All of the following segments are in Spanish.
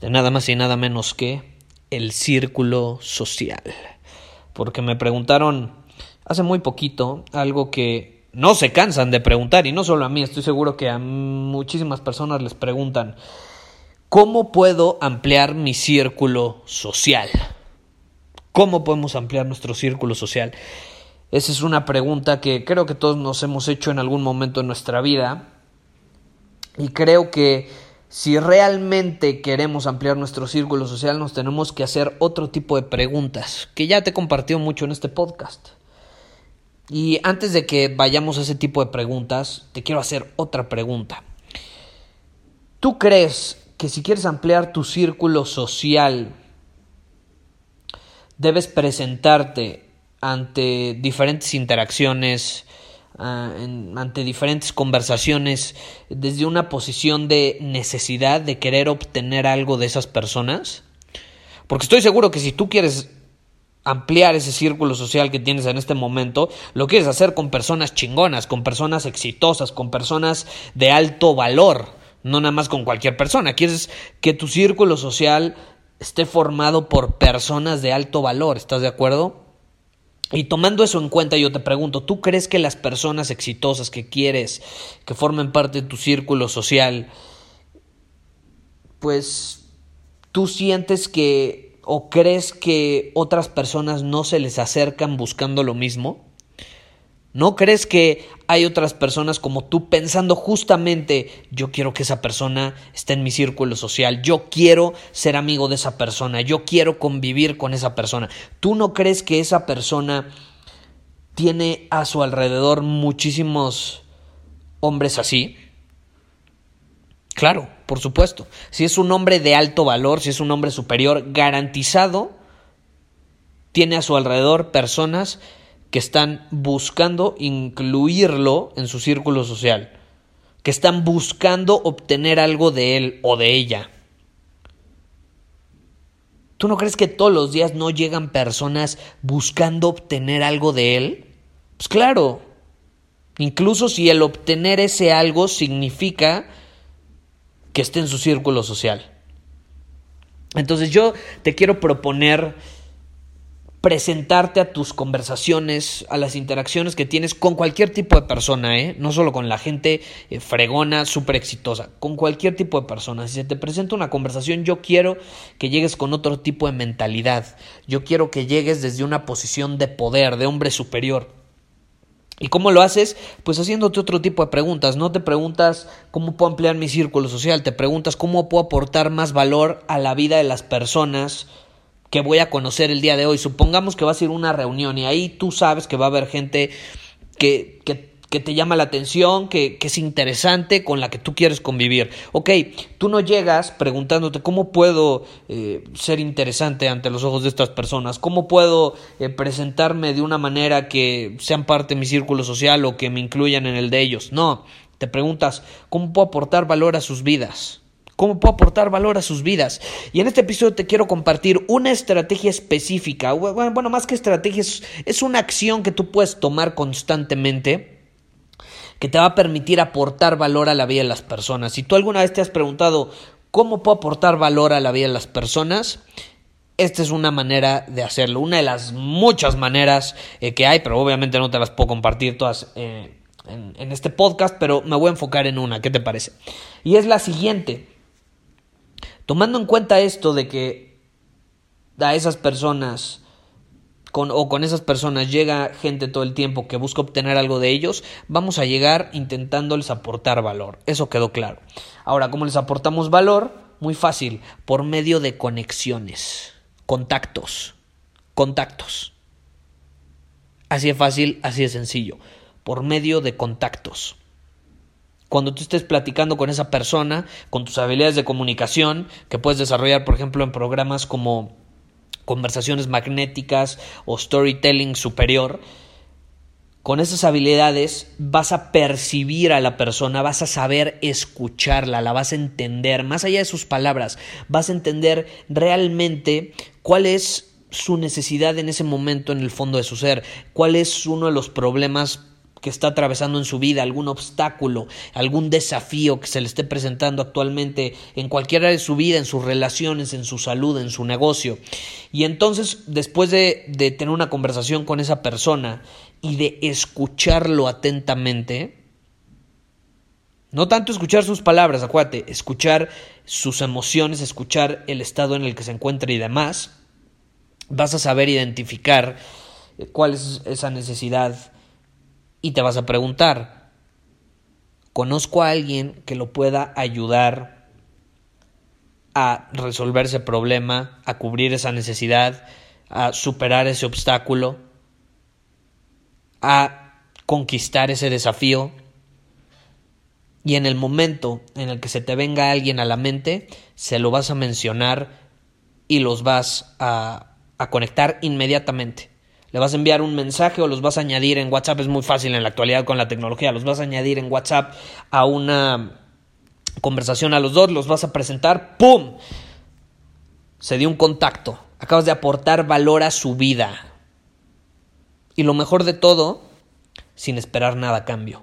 de nada más y nada menos que el círculo social. Porque me preguntaron hace muy poquito algo que no se cansan de preguntar, y no solo a mí, estoy seguro que a muchísimas personas les preguntan, ¿cómo puedo ampliar mi círculo social? ¿Cómo podemos ampliar nuestro círculo social? Esa es una pregunta que creo que todos nos hemos hecho en algún momento en nuestra vida y creo que si realmente queremos ampliar nuestro círculo social, nos tenemos que hacer otro tipo de preguntas, que ya te he compartido mucho en este podcast. Y antes de que vayamos a ese tipo de preguntas, te quiero hacer otra pregunta. ¿Tú crees que si quieres ampliar tu círculo social, debes presentarte ante diferentes interacciones, Ah, ante diferentes conversaciones desde una posición de necesidad de querer obtener algo de esas personas? Porque estoy seguro que si tú quieres ampliar ese círculo social que tienes en este momento, lo quieres hacer con personas chingonas, con personas exitosas, con personas de alto valor, no nada más con cualquier persona. Quieres que tu círculo social esté formado por personas de alto valor, ¿estás de acuerdo? Y tomando eso en cuenta, yo te pregunto, ¿tú crees que las personas exitosas que quieres que formen parte de tu círculo social, pues tú sientes que o crees que otras personas no se les acercan buscando lo mismo? ¿No crees que hay otras personas como tú pensando justamente, yo quiero que esa persona esté en mi círculo social, yo quiero ser amigo de esa persona, yo quiero convivir con esa persona? ¿Tú no crees que esa persona tiene a su alrededor muchísimos hombres así? Claro, por supuesto. Si es un hombre de alto valor, si es un hombre superior, garantizado, tiene a su alrededor personas que están buscando incluirlo en su círculo social, que están buscando obtener algo de él o de ella. ¿Tú no crees que todos los días no llegan personas buscando obtener algo de él? Pues claro, incluso si el obtener ese algo significa que esté en su círculo social. Entonces yo te quiero proponer presentarte a tus conversaciones, a las interacciones que tienes con cualquier tipo de persona, ¿eh? no solo con la gente eh, fregona, súper exitosa, con cualquier tipo de persona. Si se te presenta una conversación, yo quiero que llegues con otro tipo de mentalidad, yo quiero que llegues desde una posición de poder, de hombre superior. ¿Y cómo lo haces? Pues haciéndote otro tipo de preguntas. No te preguntas cómo puedo ampliar mi círculo social, te preguntas cómo puedo aportar más valor a la vida de las personas que voy a conocer el día de hoy. Supongamos que vas a ir a una reunión y ahí tú sabes que va a haber gente que, que, que te llama la atención, que, que, es interesante, con la que tú quieres convivir. Ok, tú no llegas preguntándote cómo puedo eh, ser interesante ante los ojos de estas personas, cómo puedo eh, presentarme de una manera que sean parte de mi círculo social o que me incluyan en el de ellos. No, te preguntas cómo puedo aportar valor a sus vidas cómo puedo aportar valor a sus vidas. Y en este episodio te quiero compartir una estrategia específica, bueno, más que estrategia, es, una acción que tú puedes tomar constantemente que te va a permitir aportar valor a la vida de las personas. Si tú alguna vez te has preguntado cómo puedo aportar valor a la vida de las personas, esta es una manera de hacerlo, una de las muchas maneras eh, que hay, pero obviamente no te las puedo compartir todas eh, en este podcast, pero me voy a enfocar en una, ¿qué te parece? Y es la siguiente. Tomando en cuenta esto de que a esas personas o con esas personas llega gente todo el tiempo que busca obtener algo de ellos, vamos a llegar intentándoles aportar valor. Eso quedó claro. Ahora, ¿cómo les aportamos valor? Muy fácil, por medio de conexiones, contactos, contactos. Así de fácil, así de sencillo, por medio de contactos. Cuando tú estés platicando con esa persona, con tus habilidades de comunicación, que puedes desarrollar, por ejemplo, en programas como conversaciones magnéticas o storytelling superior, con esas habilidades vas a percibir a la persona, vas a saber escucharla, la vas a entender, más allá de sus palabras, vas a entender realmente cuál es su necesidad en ese momento en el fondo de su ser, cuál es uno de los problemas que está atravesando en su vida, algún obstáculo, algún desafío que se le esté presentando actualmente en cualquiera de su vida, en sus relaciones, en su salud, en su negocio. Y entonces, después de, de tener una conversación con esa persona y de escucharlo atentamente, no tanto escuchar sus palabras, acuérdate, escuchar sus emociones, escuchar el estado en el que se encuentra y demás, vas a saber identificar cuál es esa necesidad y te vas a preguntar, ¿conozco a alguien que lo pueda ayudar a resolver ese problema, a cubrir esa necesidad, a superar ese obstáculo, a conquistar ese desafío? Y en el momento en el que se te venga alguien a la mente, se lo vas a mencionar y los vas a, a conectar inmediatamente le vas a enviar un mensaje o los vas a añadir en WhatsApp. Es muy fácil en la actualidad con la tecnología. Los vas a añadir en WhatsApp a una conversación a los dos, los vas a presentar. ¡Pum! Se dio un contacto. Acabas de aportar valor a su vida. Y lo mejor de todo, sin esperar nada a cambio.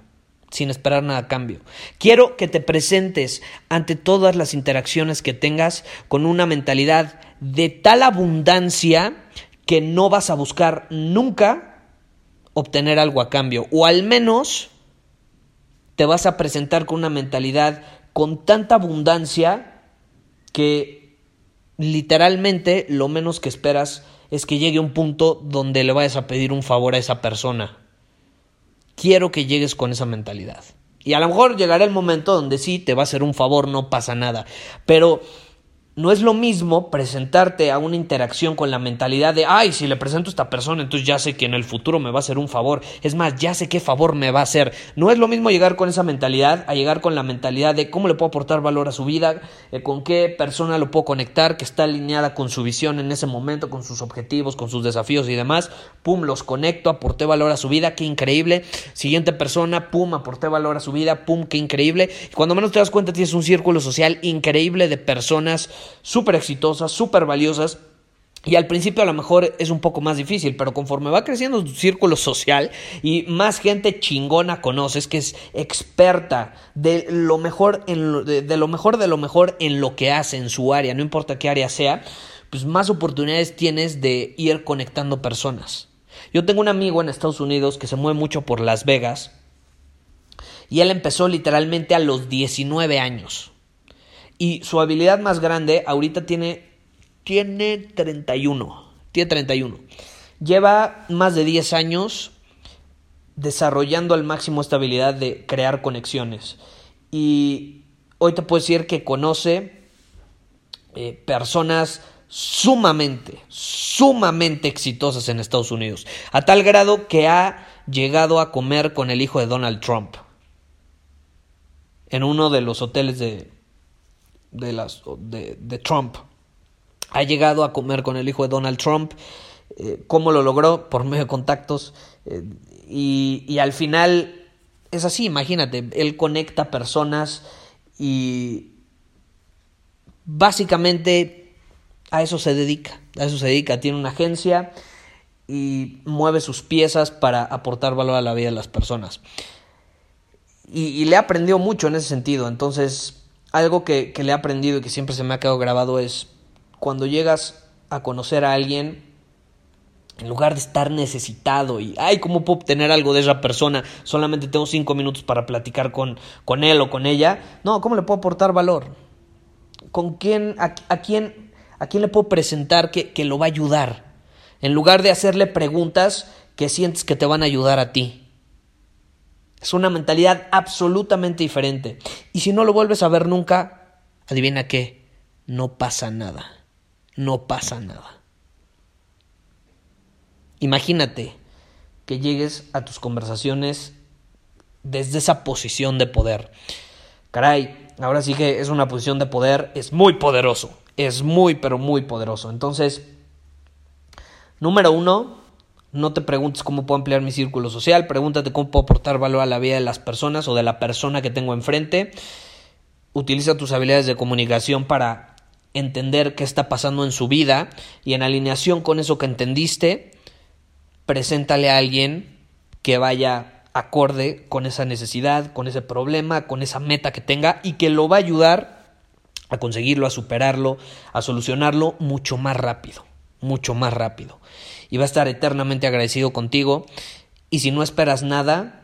Sin esperar nada a cambio. Quiero que te presentes ante todas las interacciones que tengas con una mentalidad de tal abundancia que no vas a buscar nunca obtener algo a cambio, o al menos te vas a presentar con una mentalidad con tanta abundancia que literalmente lo menos que esperas es que llegue un punto donde le vayas a pedir un favor a esa persona. Quiero que llegues con esa mentalidad. Y a lo mejor llegará el momento donde sí te va a hacer un favor, no pasa nada. Pero no es lo mismo presentarte a una interacción con la mentalidad de, ay, si le presento a esta persona, entonces ya sé que en el futuro me va a hacer un favor. Es más, ya sé qué favor me va a hacer. No es lo mismo llegar con esa mentalidad a llegar con la mentalidad de cómo le puedo aportar valor a su vida, eh, con qué persona lo puedo conectar, que está alineada con su visión en ese momento, con sus objetivos, con sus desafíos y demás. Pum, los conecto, aporté valor a su vida, qué increíble. Siguiente persona, pum, aporté valor a su vida, pum, qué increíble. Y cuando menos te das cuenta, tienes un círculo social increíble de personas súper exitosas, súper valiosas. Y al principio a lo mejor es un poco más difícil, pero conforme va creciendo tu círculo social y más gente chingona conoces que es experta de lo mejor en lo, de, lo mejor de lo mejor en lo que hace en su área, no importa qué área sea, pues más oportunidades tienes de ir conectando personas. Yo tengo un amigo en Estados Unidos que se mueve mucho por Las Vegas y él empezó literalmente a los 19 años. Y su habilidad más grande ahorita tiene, tiene 31. Tiene 31. Lleva más de 10 años desarrollando al máximo esta habilidad de crear conexiones. Y hoy te puedo decir que conoce eh, personas sumamente, sumamente exitosas en Estados Unidos. A tal grado que ha llegado a comer con el hijo de Donald Trump. En uno de los hoteles de, de, las, de, de Trump. Ha llegado a comer con el hijo de Donald Trump. Eh, ¿Cómo lo logró? Por medio de contactos. Eh, y, y, al final es así, imagínate, él conecta personas y básicamente a eso se dedica, a eso se dedica, tiene una agencia y mueve sus piezas para aportar valor a la vida de las personas. Y, y le aprendió mucho en ese sentido, entonces algo que, le he aprendido y que siempre se me ha quedado grabado es cuando llegas a conocer a alguien, en lugar de estar necesitado y, ay, ¿cómo puedo obtener algo de esa persona? Solamente tengo cinco minutos para platicar con, con él o con ella. No, ¿cómo le puedo aportar valor? con quién, a, quién, a quién le puedo presentar que, que lo va a ayudar. En lugar de hacerle preguntas que sientes que te van a ayudar a ti. Es una mentalidad absolutamente diferente. Y si no lo vuelves a ver nunca, adivina qué, no pasa nada. No pasa nada. Imagínate que llegues a tus conversaciones desde esa posición de poder. Caray, ahora sí que es una posición de poder, es muy poderoso, es muy, pero muy poderoso. Entonces, número uno, no te preguntes cómo puedo ampliar mi círculo social, pregúntate cómo puedo aportar valor a la vida de las personas o de la persona que tengo enfrente. Utiliza tus habilidades de comunicación para entender qué está pasando en su vida y en alineación con eso que entendiste, preséntale a alguien que vaya acorde con esa necesidad, con ese problema, con esa meta que tenga y que lo va a ayudar a conseguirlo, a superarlo, a solucionarlo mucho más rápido, mucho más rápido y va a estar eternamente agradecido contigo. Y si no esperas nada,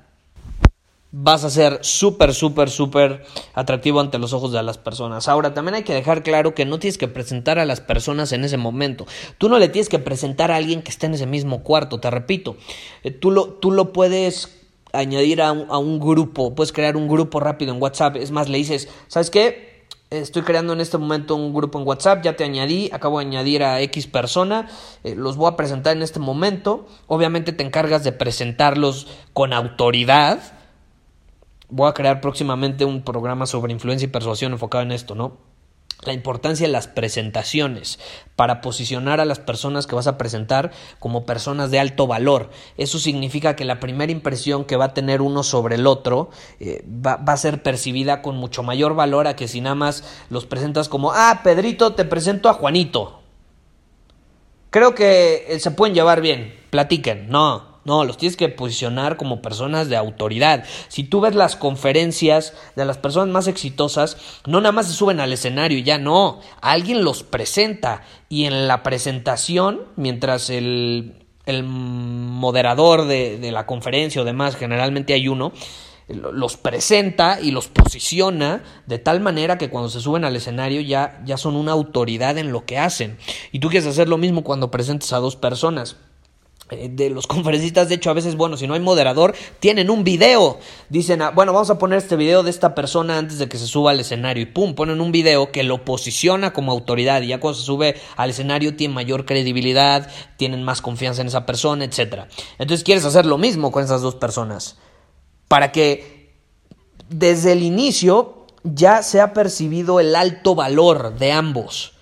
vas a ser súper, súper, súper atractivo ante los ojos de las personas. Ahora, también hay que dejar claro que no tienes que presentar a las personas en ese momento. Tú no le tienes que presentar a alguien que esté en ese mismo cuarto, te repito. Eh, tú lo, tú lo puedes añadir a un, a un grupo, puedes crear un grupo rápido en WhatsApp. Es más, le dices, ¿sabes qué? Estoy creando en este momento un grupo en WhatsApp, ya te añadí, acabo de añadir a X persona, eh, los voy a presentar en este momento. Obviamente te encargas de presentarlos con autoridad. Voy a crear próximamente un programa sobre influencia y persuasión enfocado en esto, ¿no? La importancia de las presentaciones para posicionar a las personas que vas a presentar como personas de alto valor. Eso significa que la primera impresión que va a tener uno sobre el otro eh, va, va, a ser percibida con mucho mayor valor a que si nada más los presentas como, ah, Pedrito, te presento a Juanito. Creo que eh, se pueden llevar bien, platiquen, no. No, los tienes que posicionar como personas de autoridad. Si tú ves las conferencias de las personas más exitosas, no nada más se suben al escenario y ya no, alguien los presenta y en la presentación, mientras el, el moderador de, de la conferencia o demás, generalmente hay uno, los presenta y los posiciona de tal manera que cuando se suben al escenario ya, ya son una autoridad en lo que hacen. Y tú quieres hacer lo mismo cuando presentes a dos personas. Eh, de los conferencistas, de hecho, a veces, bueno, si no hay moderador, tienen un video. Dicen, ah, bueno, vamos a poner este video de esta persona antes de que se suba al escenario. Y pum, ponen un video que lo posiciona como autoridad. Y ya cuando se sube al escenario tiene mayor credibilidad, tienen más confianza en esa persona, etc. Entonces quieres hacer lo mismo con esas dos personas. Para que desde el inicio ya se ha percibido el alto valor de ambos.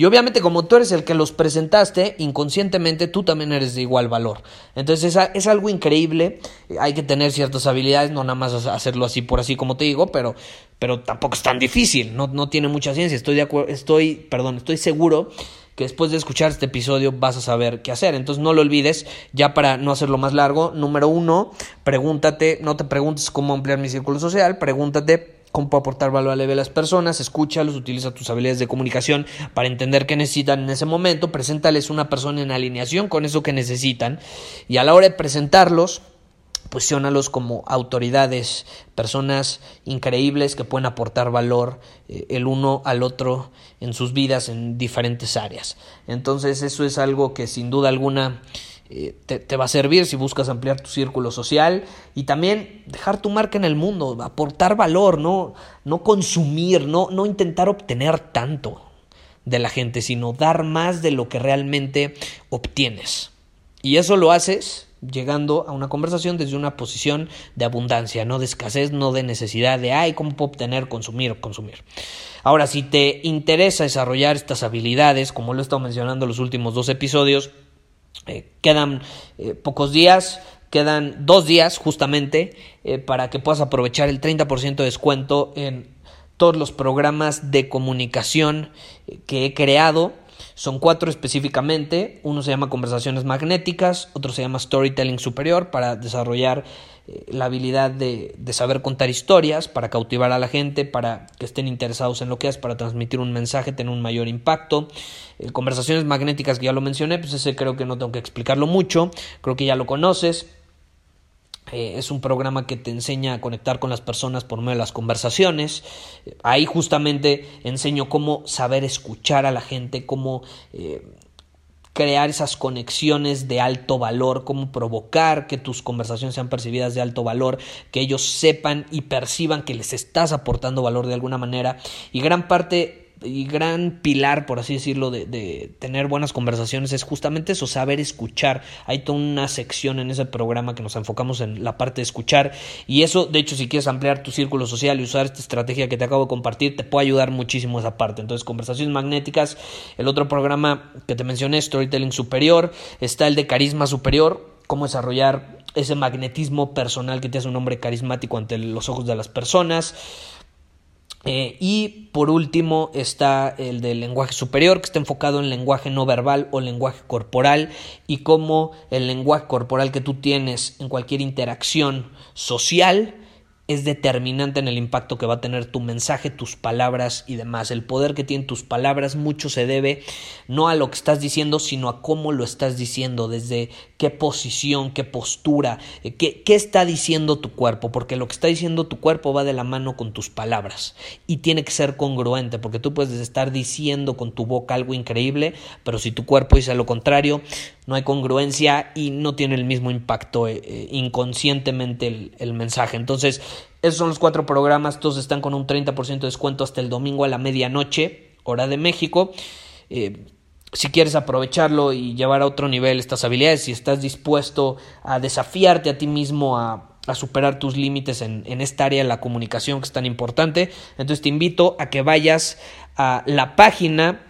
Y obviamente como tú eres el que los presentaste, inconscientemente tú también eres de igual valor. Entonces es, es algo increíble, hay que tener ciertas habilidades, no nada más hacerlo así por así como te digo, pero, pero tampoco es tan difícil, no, no tiene mucha ciencia, estoy de acuerdo, estoy, perdón, estoy seguro que después de escuchar este episodio vas a saber qué hacer. Entonces no lo olvides, ya para no hacerlo más largo, número uno, pregúntate, no te preguntes cómo ampliar mi círculo social, pregúntate cómo puedo aportar valor a las personas, escúchalos, utiliza tus habilidades de comunicación para entender qué necesitan en ese momento, preséntales una persona en alineación con eso que necesitan y a la hora de presentarlos, posicionalos como autoridades, personas increíbles que pueden aportar valor eh, el uno al otro en sus vidas en diferentes áreas. Entonces eso es algo que sin duda alguna eh, te, va a servir si buscas ampliar tu círculo social y también dejar tu marca en el mundo, aportar valor, no, no consumir, no, no intentar obtener tanto de la gente, sino dar más de lo que realmente obtienes. Y eso lo haces llegando a una conversación desde una posición de abundancia, no de escasez, no de necesidad de, ay, ¿cómo puedo obtener, consumir consumir? Ahora, si te interesa desarrollar estas habilidades, como lo he estado mencionando en los últimos dos episodios, eh, quedan eh, pocos días, quedan dos días justamente eh, para que puedas aprovechar el 30% de descuento en todos los programas de comunicación que he creado. Son cuatro específicamente. Uno se llama Conversaciones Magnéticas, otro se llama Storytelling Superior para desarrollar eh, la habilidad de, de, saber contar historias, para cautivar a la gente, para que estén interesados en lo que es, para transmitir un mensaje, tener un mayor impacto. Eh, conversaciones magnéticas que ya lo mencioné, pues ese creo que no tengo que explicarlo mucho, creo que ya lo conoces. Eh, es un programa que te enseña a conectar con las personas por medio de las conversaciones. ahí justamente enseño cómo saber escuchar a la gente, cómo crear esas conexiones de alto valor, cómo provocar que tus conversaciones sean percibidas de alto valor, que ellos sepan y perciban que les estás aportando valor de alguna manera. Y gran parte y gran pilar, por así decirlo, de, de, tener buenas conversaciones es justamente eso, saber escuchar. Hay toda una sección en ese programa que nos enfocamos en la parte de escuchar y eso, de hecho, si quieres ampliar tu círculo social y usar esta estrategia que te acabo de compartir, te puede ayudar muchísimo esa parte. Entonces, conversaciones magnéticas, el otro programa que te mencioné, Storytelling Superior, está el de Carisma Superior, cómo desarrollar ese magnetismo personal que te hace un hombre carismático ante los ojos de las personas. Eh, y por último está el del lenguaje superior, que está enfocado en lenguaje no verbal o lenguaje corporal y cómo el lenguaje corporal que tú tienes en cualquier interacción social es determinante en el impacto que va a tener tu mensaje, tus palabras y demás. El poder que tienen tus palabras mucho se debe no a lo que estás diciendo, sino a cómo lo estás diciendo, desde qué posición, qué postura, eh, qué, qué está diciendo tu cuerpo, porque lo que está diciendo tu cuerpo va de la mano con tus palabras y tiene que ser congruente, porque tú puedes estar diciendo con tu boca algo increíble, pero si tu cuerpo dice lo contrario, no hay congruencia y no tiene el mismo impacto eh, eh, inconscientemente el, el mensaje. Entonces, esos son los cuatro programas, todos están con un 30% de descuento hasta el domingo a la medianoche, hora de México. Si quieres aprovecharlo y llevar a otro nivel estas habilidades, si estás dispuesto a desafiarte a ti mismo a, superar tus límites en, en, esta área de la comunicación que es tan importante, entonces te invito a que vayas a la página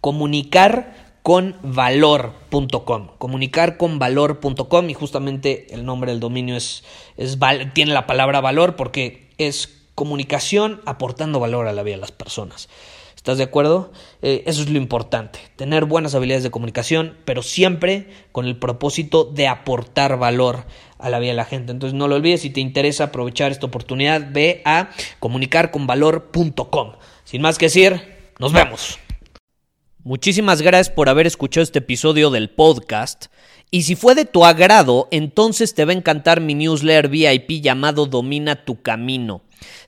comunicar con valor.com. Comunicar con valor.com y justamente el nombre del dominio es, es, tiene la palabra valor porque es comunicación aportando valor a la vida de las personas. ¿Estás de acuerdo? Eh, eso es lo importante, tener buenas habilidades de comunicación, pero siempre con el propósito de aportar valor a la vida de la gente. Entonces no lo olvides, si te interesa aprovechar esta oportunidad, ve a comunicarconvalor.com. Sin más que decir, nos vemos. Muchísimas gracias por haber escuchado este episodio del podcast. Y si fue de tu agrado, entonces te va a encantar mi newsletter VIP llamado Domina tu Camino.